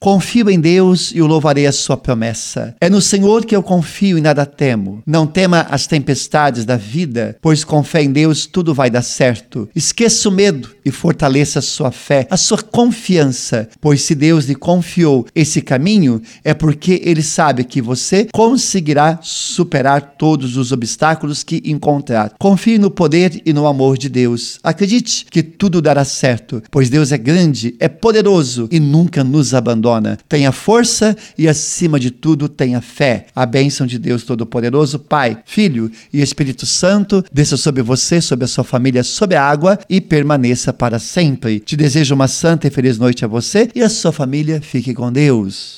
Confio em Deus e o louvarei a sua promessa. É no Senhor que eu confio e nada temo. Não tema as tempestades da vida, pois com fé em Deus tudo vai dar certo. Esqueça o medo e fortaleça a sua fé, a sua confiança, pois se Deus lhe confiou esse caminho, é porque ele sabe que você conseguirá superar todos os obstáculos que encontrar. Confie no poder e no amor de Deus. Acredite que tudo dará certo, pois Deus é grande, é poderoso e nunca nos abandona abandona. Tenha força e, acima de tudo, tenha fé. A bênção de Deus Todo-Poderoso, Pai, Filho e Espírito Santo, desça sobre você, sobre a sua família, sobre a água e permaneça para sempre. Te desejo uma santa e feliz noite a você e a sua família. Fique com Deus.